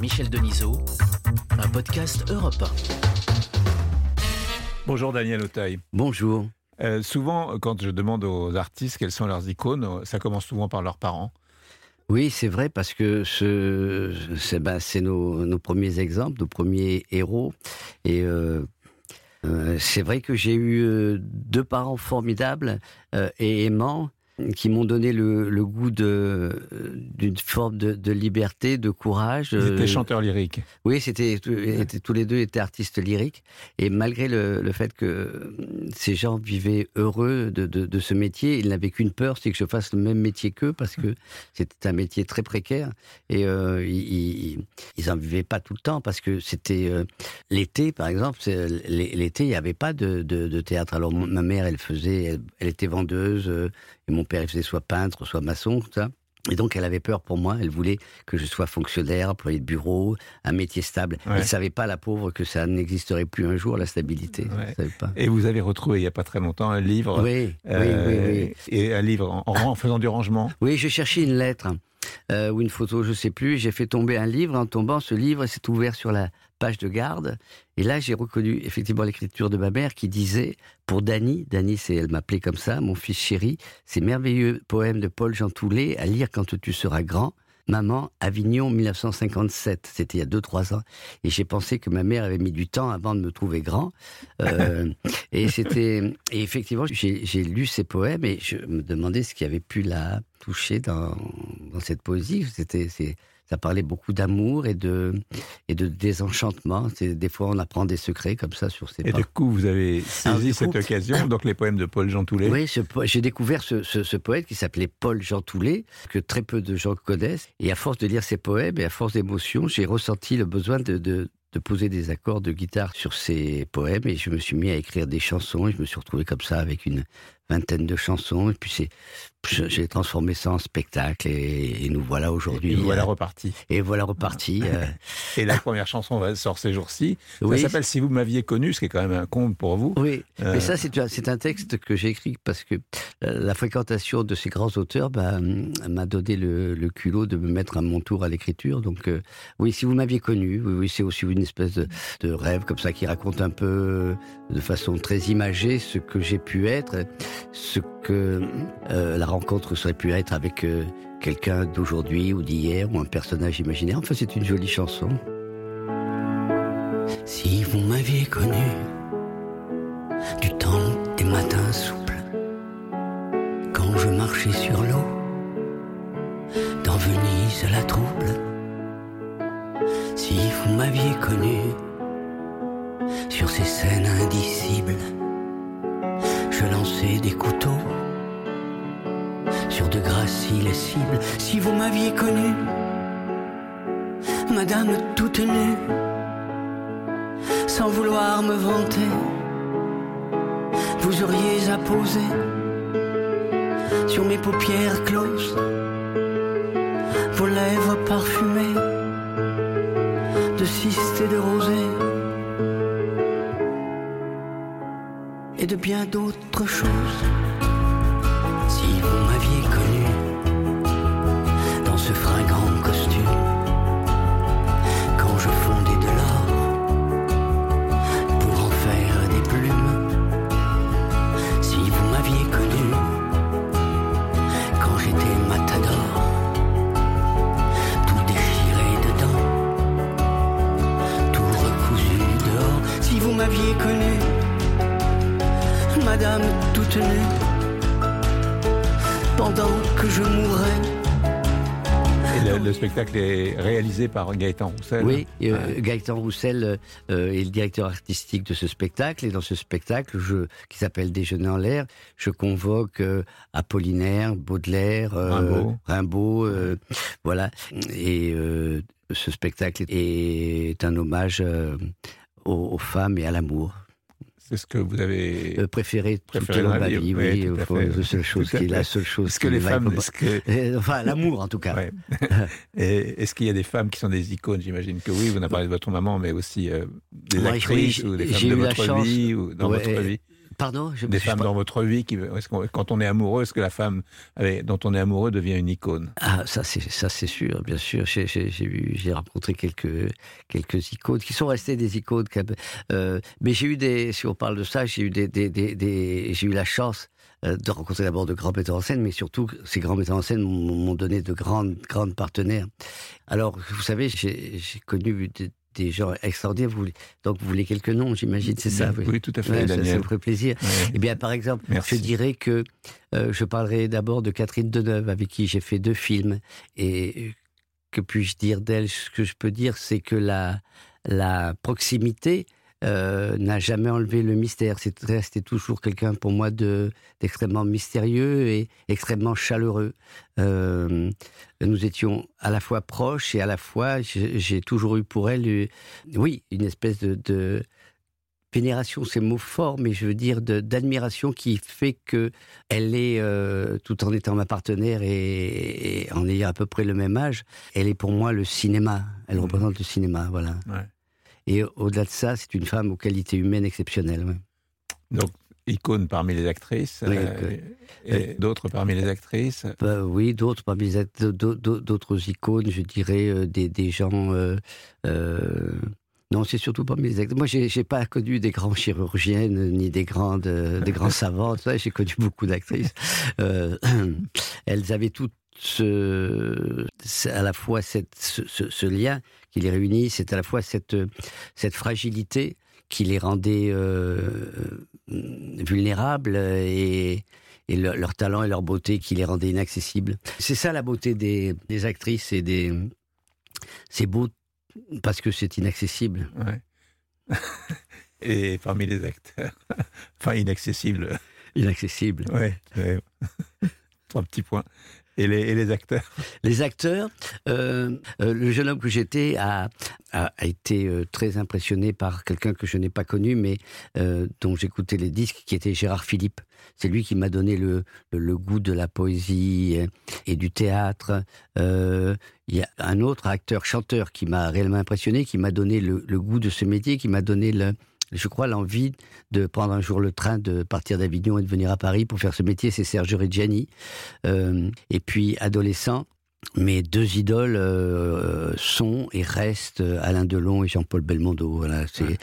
Michel Denisot, un podcast Europe Bonjour Daniel Auteuil. Bonjour. Euh, souvent, quand je demande aux artistes quelles sont leurs icônes, ça commence souvent par leurs parents. Oui, c'est vrai parce que ce, c'est ben, nos, nos, premiers exemples, nos premiers héros. Et euh, euh, c'est vrai que j'ai eu deux parents formidables euh, et aimants qui m'ont donné le, le goût d'une forme de, de, liberté, de courage. Ils étaient chanteurs lyriques. Oui, c'était tous les deux étaient artistes lyriques. Et malgré le, le fait que ces gens vivaient heureux de, de, de ce métier, ils n'avaient qu'une peur, c'est que je fasse le même métier qu'eux, parce que c'était un métier très précaire. Et euh, ils, ils en vivaient pas tout le temps, parce que c'était euh, l'été, par exemple. L'été, il n'y avait pas de, de, de, théâtre. Alors ma mère, elle faisait, elle, elle était vendeuse. Euh, et mon père, il faisait soit peintre, soit maçon, tout ça. Et donc, elle avait peur pour moi. Elle voulait que je sois fonctionnaire, employé de bureau, un métier stable. Ouais. Elle ne savait pas, la pauvre, que ça n'existerait plus un jour, la stabilité. Ouais. pas. Et vous avez retrouvé, il n'y a pas très longtemps, un livre. Oui, euh, oui, oui, oui, Et un livre en, en, faisant du rangement. Oui, je cherchais une lettre. Euh, ou une photo, je sais plus. J'ai fait tomber un livre. En tombant, ce livre s'est ouvert sur la page de garde. Et là, j'ai reconnu effectivement l'écriture de ma mère qui disait pour Dany, Dany, elle m'appelait comme ça, mon fils chéri, ces merveilleux poèmes de Paul Jean Toulet à lire quand tu seras grand. Maman, Avignon 1957, c'était il y a 2-3 ans, et j'ai pensé que ma mère avait mis du temps avant de me trouver grand. Euh, et c'était, et effectivement, j'ai lu ces poèmes et je me demandais ce qui avait pu la toucher dans, dans cette poésie. C'était, ça parlait beaucoup d'amour et de, et de désenchantement. Des fois, on apprend des secrets comme ça sur ces Et du coup, vous avez saisi Alors, cette coup, occasion, donc les poèmes de Paul Jean Toulet. Oui, j'ai découvert ce, ce, ce, poète qui s'appelait Paul Jean Toulet, que très peu de gens connaissent. Et à force de lire ses poèmes et à force d'émotion, j'ai ressenti le besoin de, de, de poser des accords de guitare sur ces poèmes et je me suis mis à écrire des chansons et je me suis retrouvé comme ça avec une vingtaine de chansons et puis c'est j'ai transformé ça en spectacle et, et nous voilà aujourd'hui. Et nous voilà repartis. Et voilà repartis. euh... et la première chanson sort ces jours-ci. Oui. Ça s'appelle Si vous m'aviez connu, ce qui est quand même un compte pour vous. Oui, euh... mais ça c'est un texte que j'ai écrit parce que euh, la fréquentation de ces grands auteurs bah, m'a donné le, le, culot de me mettre à mon tour à l'écriture. Donc euh, oui, si vous m'aviez connu, oui, oui c'est aussi une espèce de, de, rêve comme ça qui raconte un peu de façon très imagée ce que j'ai pu être, ce que euh, la rencontre serait pu être avec euh, quelqu'un d'aujourd'hui ou d'hier ou un personnage imaginaire. Enfin, c'est une jolie chanson. Si vous m'aviez connu du temps des matins souples, quand je marchais sur l'eau, dans Venise la trouble, si vous m'aviez connu sur ces scènes indicibles, je lançais des couteaux sur de graciles les cibles. Si vous m'aviez connu, Madame toute nue, sans vouloir me vanter, vous auriez apposé sur mes paupières closes vos lèvres parfumées de cystes et de rosée et de bien d'autres choses. Le, le, spectacle est réalisé par Gaëtan Roussel. Oui, euh, ouais. Gaëtan Roussel euh, est le directeur artistique de ce spectacle. Et dans ce spectacle, je, qui s'appelle Déjeuner en l'air, je convoque euh, Apollinaire, Baudelaire, Rimbaud, Rimbaud voilà. Et ce spectacle est un hommage aux, aux femmes et à l'amour. C'est ce que vous avez euh, préféré, préféré tout au long de ma vie, oui, la seule chose qui est la seule chose. Est-ce que les femmes, que... enfin l'amour en tout cas. Ouais. est-ce qu'il y a des femmes qui sont des icônes? J'imagine que oui. Vous en parlé de votre maman, mais aussi euh, des ouais, actrices oui, ou des femmes de votre chance... vie ou dans ouais, votre vie. Pardon je me Des femmes pas- dans votre vie, qui, quand on est amoureux, est-ce que la femme dont on est amoureux devient une icône? Ah, ça c'est sûr, bien sûr. J'ai rencontré quelques quelques icônes qui sont restées des icônes. Euh, mais j'ai eu des, si on parle de ça, j'ai eu des, des, des, des- eu la chance euh, de rencontrer d'abord de grands metteurs en scène, mais surtout ces grands metteurs en scène m'ont donné de grandes grandes partenaires. Alors vous savez, j'ai j'ai connu des, des gens extraordinaires. Vous voulez, donc vous voulez quelques noms, j'imagine, c'est ça. Oui, tout à fait, Ouais, ça, me ferait plaisir. Ouais. Eh bien, par exemple, Merci. je dirais que euh, je parlerai d'abord de Catherine Deneuve, avec qui j'ai fait deux films. Et que puis-je dire d'elle? Ce que je peux dire, c'est que la, la proximité euh, n'a jamais enlevé le mystère. C'est resté toujours quelqu'un pour moi de d'extrêmement mystérieux et extrêmement chaleureux. Euh, nous étions à la fois proches et à la fois, j'ai toujours eu pour elle, euh, oui, une espèce de, de vénération, c'est mot fort, mais je veux dire d'admiration qui fait que elle est, euh, tout en étant ma partenaire et, et en ayant à peu près le même âge, elle est pour moi le cinéma. Elle Mhm. représente le cinéma, voilà. Ouais. Et au-delà de ça, c'est une femme aux qualités humaines exceptionnelles. ouais. Donc, icône parmi les actrices, Oui, euh, et d'autres parmi les actrices? Bah oui, d'autres parmi les d'autres icônes, je dirais euh, des, des gens. euh, euh, non, c'est surtout parmi les acteurs. Moi, j'ai pas connu des grands chirurgiennes ni des grandes, euh, des grands savants. J'ai connu beaucoup d'actrices. Euh, elles avaient toutes ce, c'est à la fois cette, ce, ce- ce lien qui les réunit, c'est à la fois cette, cette fragilité qui les rendait euh, vulnérables et, et leur, leur talent et leur beauté qui les rendait inaccessibles. C'est ça la beauté des, des actrices et des. C'est beau parce que c'est inaccessible. Ouais. et parmi les acteurs. enfin, inaccessible. Inaccessible. Ouais, ouais. Trois petits points. Et les, acteurs Les acteurs, euh, euh, le jeune homme que j'étais a, a, été euh, très impressionné par quelqu'un que je n'ai pas connu, mais dont j'écoutais les disques, qui était Gérard Philippe. C'est lui qui m'a donné le, goût de la poésie et du théâtre. Il y a un autre acteur, chanteur, qui m'a réellement impressionné, qui m'a donné le, le goût de ce métier, qui m'a donné le, je crois, l'envie de prendre un jour le train, de partir d'Avignon et de venir à Paris pour faire ce métier, c'est Serge Reggiani. Euh, et puis, adolescent, mes deux idoles euh, sont et restent Alain Delon et Jean-Paul Belmondo. Voilà, c'est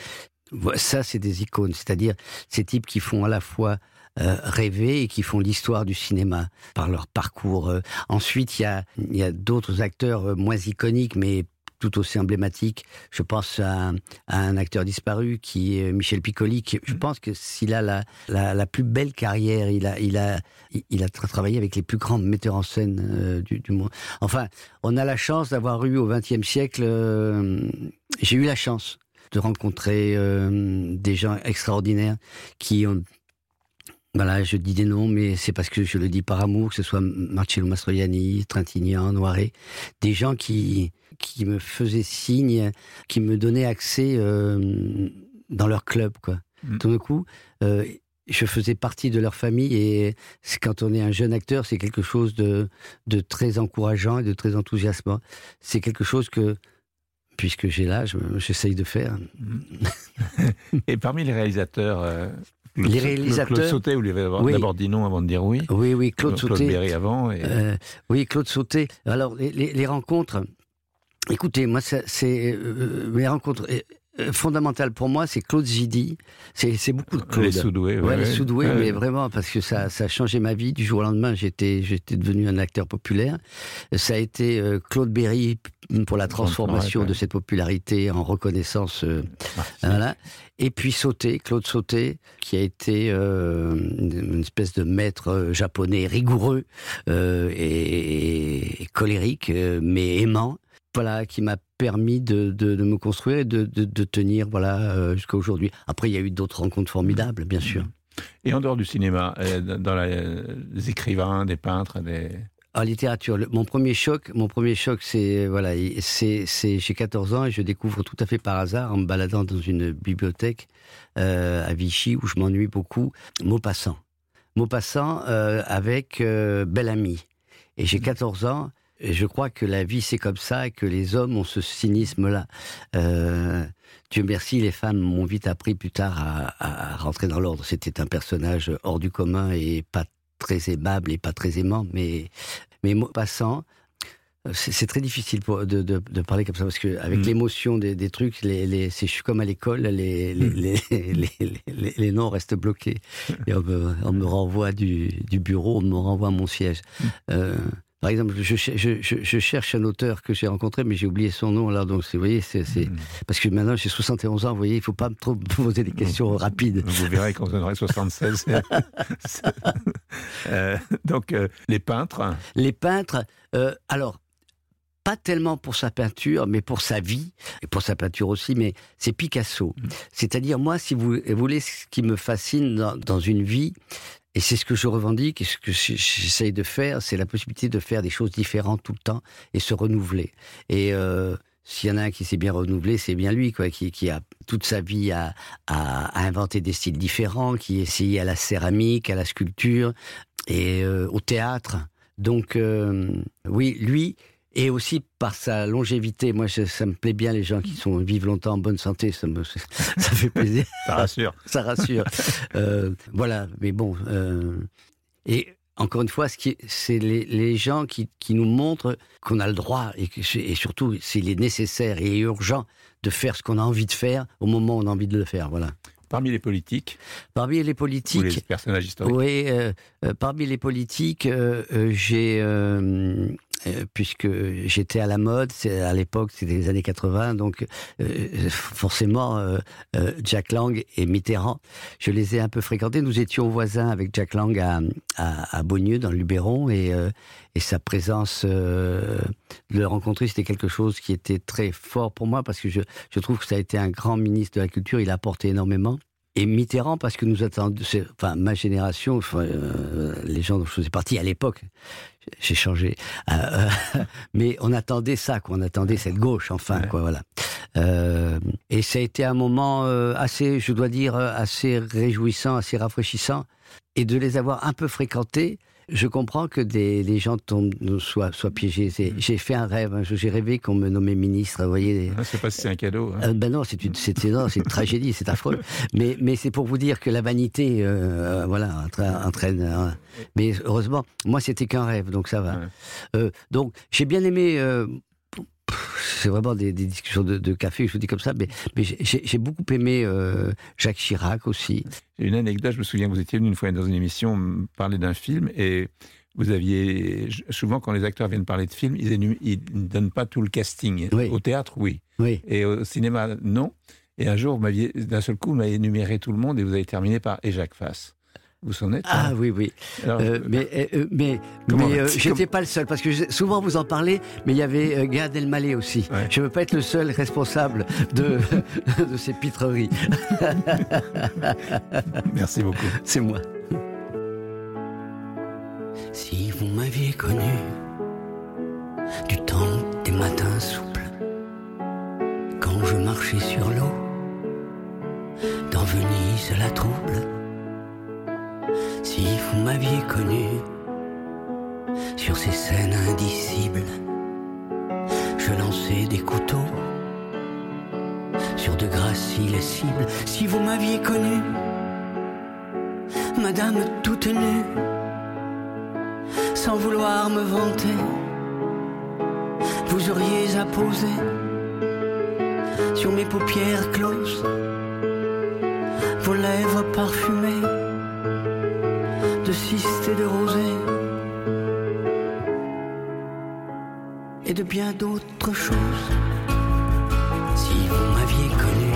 ça, c'est des icônes, c'est-à-dire ces types qui font à la fois euh, rêver et qui font l'histoire du cinéma par leur parcours. Euh, ensuite, il y a, y a d'autres acteurs moins iconiques, mais tout aussi emblématiques. Je pense à, à un acteur disparu qui est Michel Piccoli. Qui, je pense que s'il a la, la, la, plus belle carrière, il a, il a, il a tra travaillé avec les plus grands metteurs en scène euh, du, du, monde. Enfin, on a la chance d'avoir eu au XXe siècle. Euh, J'ai eu la chance de rencontrer euh, des gens extraordinaires qui ont voilà, je dis des noms, mais c'est parce que je le dis par amour, que ce soit Marcello Mastroianni, Trintignant, Noiret, des gens qui, qui me faisaient signe, qui me donnaient accès euh, dans leur club, quoi. Mm. Tout d'un coup, euh, je faisais partie de leur famille et quand on est un jeune acteur, c'est quelque chose de, de très encourageant et de très enthousiasmant. C'est quelque chose que, puisque j'ai l'âge, j'essaye de faire. Et parmi les réalisateurs, euh, Claude, les réalisateurs. Claude Sauté, vous lui avez oui. d'abord dit non avant de dire oui. Oui, oui, Claude, Claude Sauté. Berry avant. Et... Euh, oui, Claude Sauté. Alors, les, les, les rencontres. Écoutez, moi, c'est euh, mes rencontres euh, fondamentales pour moi, c'est Claude Zidi. C'est beaucoup de Claude. Les Soudoués. Ouais, ouais, les Soudoués, ouais. mais vraiment parce que ça, ça a changé ma vie du jour au lendemain. J'étais, j'étais devenu un acteur populaire. Ça a été euh, Claude Berry pour la transformation de cette popularité en reconnaissance. Euh, voilà. Et puis Sauté, Claude Sauté, qui a été euh, une espèce de maître japonais rigoureux euh, et, et, colérique, euh, mais aimant. Voilà, qui m'a permis de, de, de, me construire et de, de tenir voilà, euh, jusqu'à aujourd'hui. Après, il y a eu d'autres rencontres formidables, bien sûr. Et en dehors du cinéma, euh, dans la, les écrivains, des peintres, des... En littérature, le, mon premier choc, mon premier choc, c'est voilà, c'est j'ai 14 ans et je découvre tout à fait par hasard en me baladant dans une bibliothèque euh, à Vichy où je m'ennuie beaucoup, Maupassant. Maupassant euh, avec euh, Bel Ami. Et j'ai 14 ans Et je crois que la vie c'est comme ça et que les hommes ont ce cynisme-là. Euh, Dieu merci, les femmes m'ont vite appris plus tard à, à rentrer dans l'ordre. C'était un personnage hors du commun et pas très aimable et pas très aimant, mais mais passant, c'est très difficile pour, de, de, de, parler comme ça parce que avec mm. l'émotion des, des, trucs, les, les, je suis comme à l'école, les, mm. les, les, noms restent bloqués. Et on me, on me renvoie du, du, bureau, on me renvoie à mon siège. Mm. Euh, par exemple, je, je, je, cherche un auteur que j'ai rencontré, mais j'ai oublié son nom là. Donc, vous voyez, c'est parce que maintenant j'ai 71 ans. Vous voyez, il faut pas trop poser des questions rapides. Vous verrez quand vous aurez 76. euh, donc, euh, les peintres. Les peintres. Euh, alors, pas tellement pour sa peinture, mais pour sa vie, et pour sa peinture aussi, mais c'est Picasso. Mm. C'est-à-dire, moi, si vous voulez, ce qui me fascine dans, une vie, et c'est ce que je revendique et ce que j'essaye de faire, c'est la possibilité de faire des choses différentes tout le temps et se renouveler. Et euh, s'il y en a un qui s'est bien renouvelé, c'est bien lui, quoi, qui, a toute sa vie à, inventer des styles différents, qui essayé à la céramique, à la sculpture et euh, au théâtre. Donc, euh, oui, lui, et aussi par sa longévité. Moi, ça me plaît bien les gens qui sont vivent longtemps en bonne santé. Ça me ça fait plaisir. ça rassure. ça rassure. Euh, voilà. Mais bon. Euh, et encore une fois, c'est les, les, gens qui, qui, nous montrent qu'on a le droit et, que, et surtout s'il est nécessaire et urgent de faire ce qu'on a envie de faire au moment où on a envie de le faire. Voilà. Parmi les politiques Parmi les politiques. Ou les personnages historiques. Oui, euh, parmi les politiques, j'ai puisque j'étais à la mode, à l'époque c'était les années 80, donc euh, forcément euh, Jack Lang et Mitterrand, je les ai un peu fréquentés. Nous étions voisins avec Jack Lang à, à, Beaunieu dans le Luberon et, et sa présence, de le rencontrer, c'était quelque chose qui était très fort pour moi parce que je, je trouve que ça a été un grand ministre de la culture, il a apporté énormément et Mitterrand parce que nous attendions, enfin ma génération, enfin, les gens dont je faisais partie à l'époque, j'ai changé. Euh, euh, mais on attendait ça, quoi. On attendait cette gauche, enfin, quoi, voilà. Euh, et ça a été un moment euh, assez, je dois dire, assez réjouissant, assez rafraîchissant, et de les avoir un peu fréquentés je comprends que des, gens tombent, soient, soient piégés. Mm. J'ai fait un rêve. Hein. J'ai rêvé qu'on me nommait ministre. Vous voyez. Je sais pas si c'est un cadeau. Hein. Euh, ben non, c'est une, c'est une, tragédie, c'est affreux. Mais, mais c'est pour vous dire que la vanité, euh, voilà, entraîne. Hein. Mais heureusement, moi, c'était qu'un rêve, donc ça va. Euh, donc, j'ai bien aimé c'est vraiment des, discussions de, café, je vous dis comme ça, mais, mais j'ai beaucoup aimé euh, Jacques Chirac aussi. Une anecdote, je me souviens, vous étiez venu une fois dans une émission parler d'un film et vous aviez souvent quand les acteurs viennent parler de films, ils ne donnent pas tout le casting. Au théâtre, oui. oui. Et au cinéma, non. Et un jour, d'un seul coup, vous m'avez énuméré tout le monde et vous avez terminé par et Jacques Fass. Vous s'en êtes Ah oui, oui. Euh, mais euh, mais, mais euh, j'étais pas le seul, parce que souvent vous en parlez, mais il y avait Gad Elmaleh aussi. Je ne veux pas être le seul responsable de, de ces pitreries. Merci beaucoup. C'est moi. Si vous m'aviez connu du temps des matins souples, quand je marchais sur l'eau, dans Venise la trouble, si vous m'aviez connu sur ces scènes indicibles, je lançais des couteaux sur de graciles cibles. Si vous m'aviez connu, Madame toute nue, sans vouloir me vanter, vous auriez apposé sur mes paupières closes vos lèvres parfumées de cystes et de rosée et de bien d'autres choses. Si vous m'aviez connu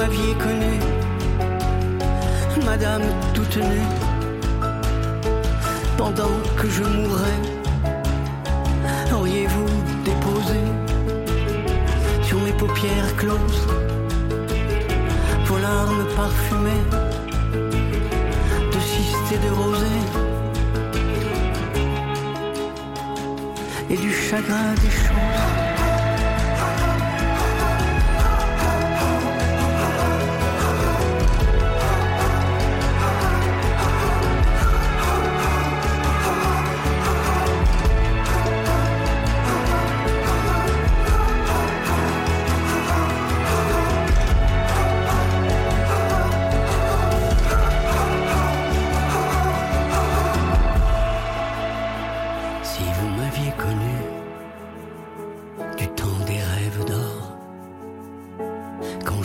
m'aviez connu, Madame toute nue, pendant que je mourrais, auriez-vous déposé sur mes paupières closes vos larmes parfumées de cystes et de rosée et du chagrin des choses?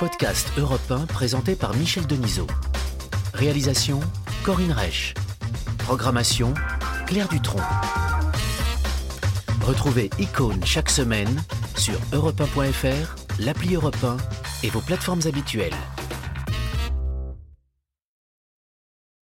podcast Europe présenté par Michel Denisot. Réalisation Corinne Reich. Programmation Claire Dutronc. Retrouvez Icône chaque semaine sur europe1.fr, l'appli Europe 1 et vos plateformes habituelles.